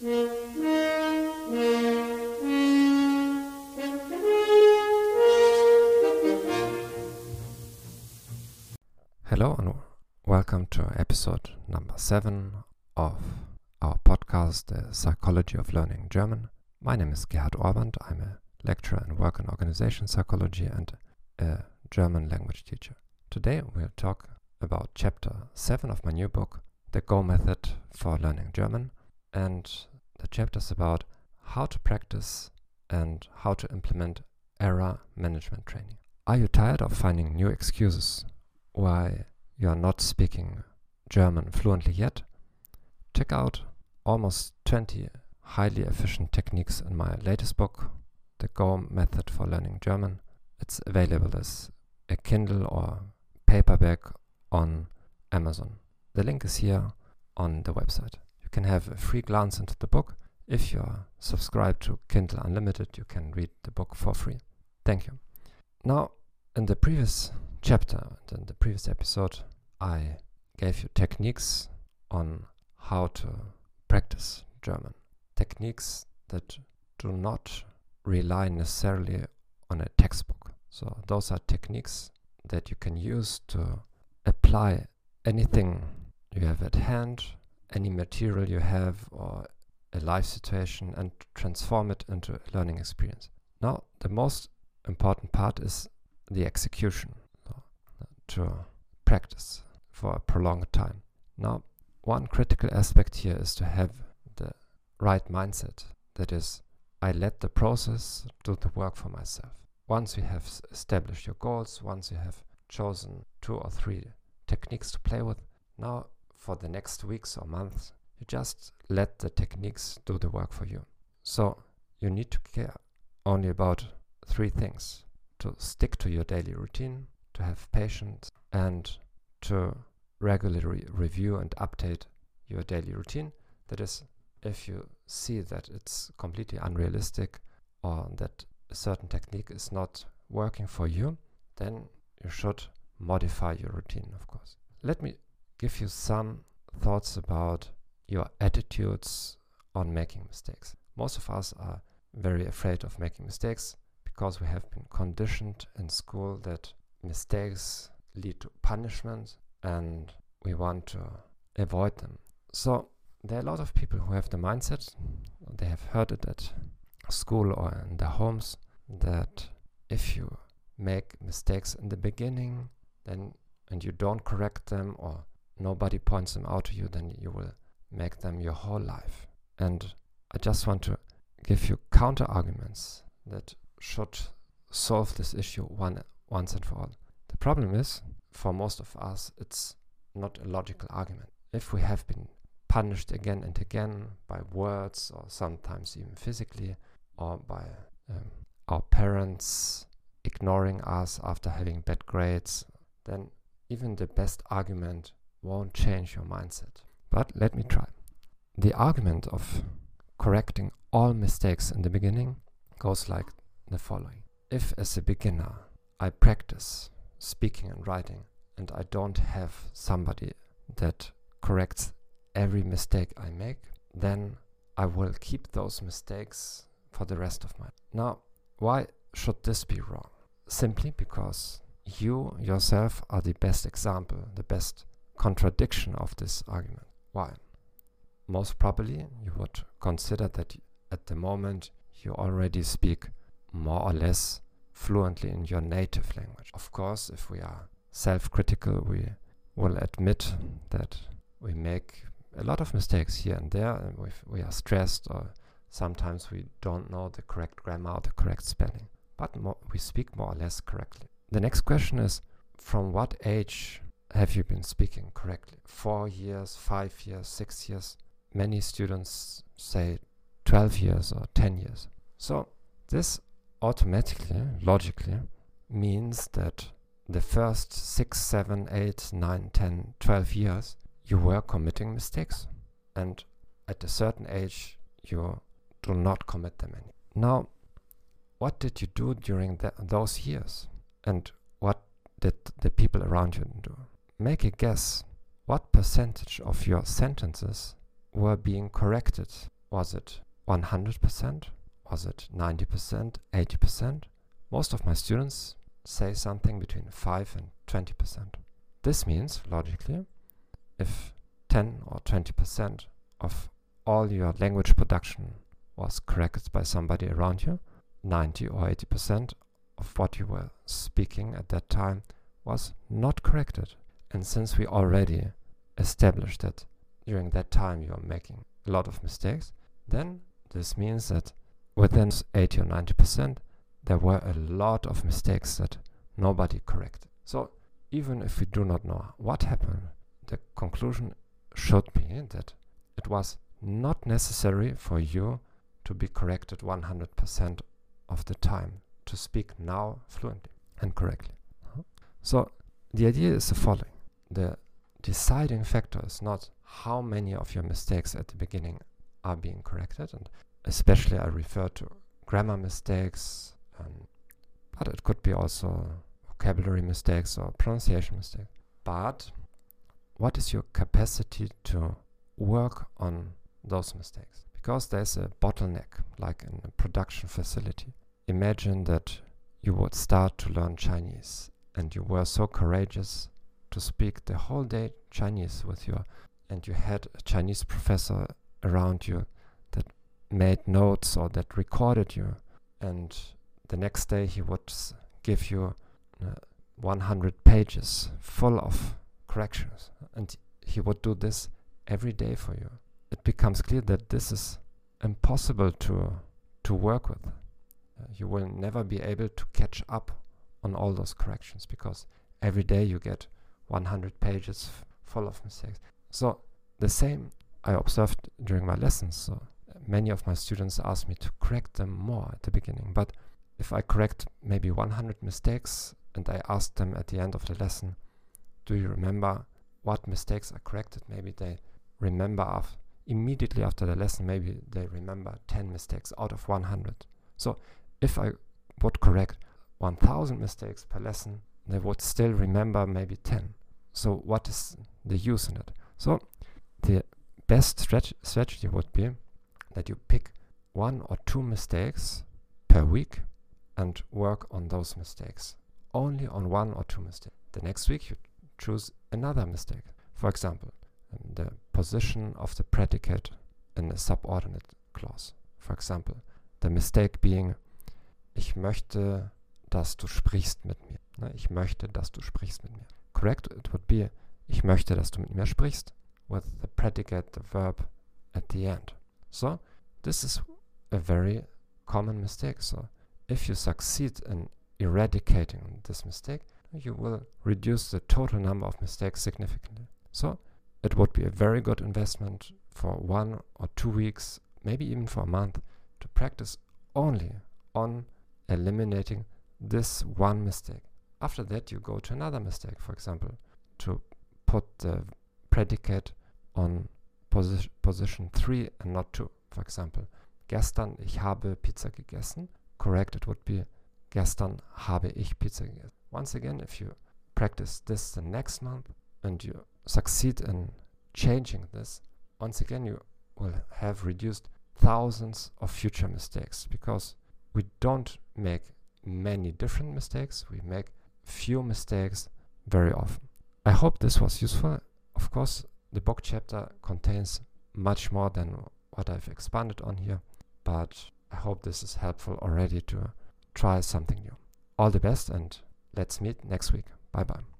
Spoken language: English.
Hello and welcome to episode number seven of our podcast, The Psychology of Learning German. My name is Gerhard Ohrband. I'm a lecturer in work and organization psychology and a German language teacher. Today we'll talk about chapter 7 of my new book, The Go Method for Learning German. And the chapter is about how to practice and how to implement error management training. Are you tired of finding new excuses why you are not speaking German fluently yet? Check out almost 20 highly efficient techniques in my latest book, The Go Method for Learning German. It's available as a Kindle or paperback on Amazon. The link is here on the website. You can have a free glance into the book. If you are subscribed to Kindle Unlimited, you can read the book for free. Thank you. Now, in the previous chapter, and in the previous episode, I gave you techniques on how to practice German. Techniques that do not rely necessarily on a textbook. So, those are techniques that you can use to apply anything you have at hand, any material you have, or a life situation, and transform it into a learning experience. Now, the most important part is the execution, to practice for a prolonged time. Now, one critical aspect here is to have the right mindset. That is, I let the process do the work for myself. Once you have established your goals, once you have chosen two or three techniques to play with, now for the next weeks or months, you just let the techniques do the work for you. So you need to care only about three things to stick to your daily routine, to have patience, and to regularly review and update your daily routine. That is, if you see that it's completely unrealistic or that a certain technique is not working for you, then you should modify your routine, of course. Let me give you some thoughts about your attitudes on making mistakes. Most of us are very afraid of making mistakes because we have been conditioned in school that mistakes lead to punishment and we want to avoid them. So there are a lot of people who have the mindset, they have heard it at school or in their homes, that if you make mistakes in the beginning, then and you don't correct them or nobody points them out to you, then you will make them your whole life. And I just want to give you counter arguments that should solve this issue one once and for all. The problem is, for most of us, it's not a logical argument. If we have been punished again and again by words or sometimes even physically or by um, our parents ignoring us after having bad grades, then even the best argument won't change your mindset. But let me try. The argument of correcting all mistakes in the beginning goes like the following If, as a beginner, I practice speaking and writing and I don't have somebody that corrects every mistake I make, then I will keep those mistakes for the rest of my life. Now, why should this be wrong? Simply because you yourself are the best example, the best contradiction of this argument. Why? Most probably, you would consider that at the moment you already speak more or less fluently in your native language. Of course, if we are self critical, we will admit that we make a lot of mistakes here and there, and we are stressed, or sometimes we don't know the correct grammar or the correct spelling. But we speak more or less correctly. The next question is from what age have you been speaking correctly? Four years, five years, six years? Many students say 12 years or 10 years. So this automatically, logically, means that the first six, seven, eight, nine, 10, 12 years, you were committing mistakes. And at a certain age, you do not commit them anymore. Now, what did you do during those years? And what did the people around you do? Make a guess what percentage of your sentences were being corrected Was it 100%? Was it 90%? 80%? Most of my students say something between 5 and 20%. This means, logically, if 10 or 20% of all your language production was corrected by somebody around you, 90 or 80% of what you were speaking at that time was not corrected. And since we already established that during that time you are making a lot of mistakes, then this means that within 80 or 90%, there were a lot of mistakes that nobody corrected. So even if we do not know what happened, the conclusion should be that it was not necessary for you to be corrected 100% of the time to speak now fluently and correctly. So the idea is the following. The deciding factor is not how many of your mistakes at the beginning are being corrected, and especially I refer to grammar mistakes, um, but it could be also vocabulary mistakes or pronunciation mistakes. But what is your capacity to work on those mistakes? Because there's a bottleneck, like in a production facility. Imagine that you would start to learn Chinese and you were so courageous to speak the whole day Chinese with you, and you had a Chinese professor around you that made notes or that recorded you, and the next day he would give you uh, 100 pages full of corrections, and he would do this every day for you. It becomes clear that this is impossible to to work with. Uh, you will never be able to catch up on all those corrections because every day you get 100 pages full of mistakes. So the same I observed during my lessons. So many of my students ask me to correct them more at the beginning, but if I correct maybe 100 mistakes and I ask them at the end of the lesson, do you remember what mistakes are corrected? Maybe they remember af immediately after the lesson, maybe they remember 10 mistakes out of 100. So if I would correct 1000 mistakes per lesson, they would still remember maybe 10. So what is the use in it? So the best strat strategy would be that you pick one or two mistakes per week and work on those mistakes. Only on one or two mistakes. The next week you choose another mistake. For example, the position of the predicate in a subordinate clause. For example, the mistake being ich möchte dass du sprichst mit mir. Ich möchte, dass du sprichst mit mir. Correct? It would be ich möchte, dass du mit mir sprichst with the predicate, the verb at the end. So, this is a very common mistake. So, if you succeed in eradicating this mistake, you will reduce the total number of mistakes significantly. So, it would be a very good investment for one or two weeks, maybe even for a month, to practice only on eliminating this one mistake. After that, you go to another mistake, for example, to put the predicate on posi position 3 and not 2. For example, gestern ich habe Pizza gegessen. Correct, it would be gestern habe ich Pizza gegessen. Once again, if you practice this the next month and you succeed in changing this, once again you will have reduced thousands of future mistakes because we don't make many different mistakes. We make few mistakes very often. I hope this was useful. Of course, the book chapter contains much more than what I've expanded on here, but I hope this is helpful already to try something new. All the best and let's meet next week. Bye bye.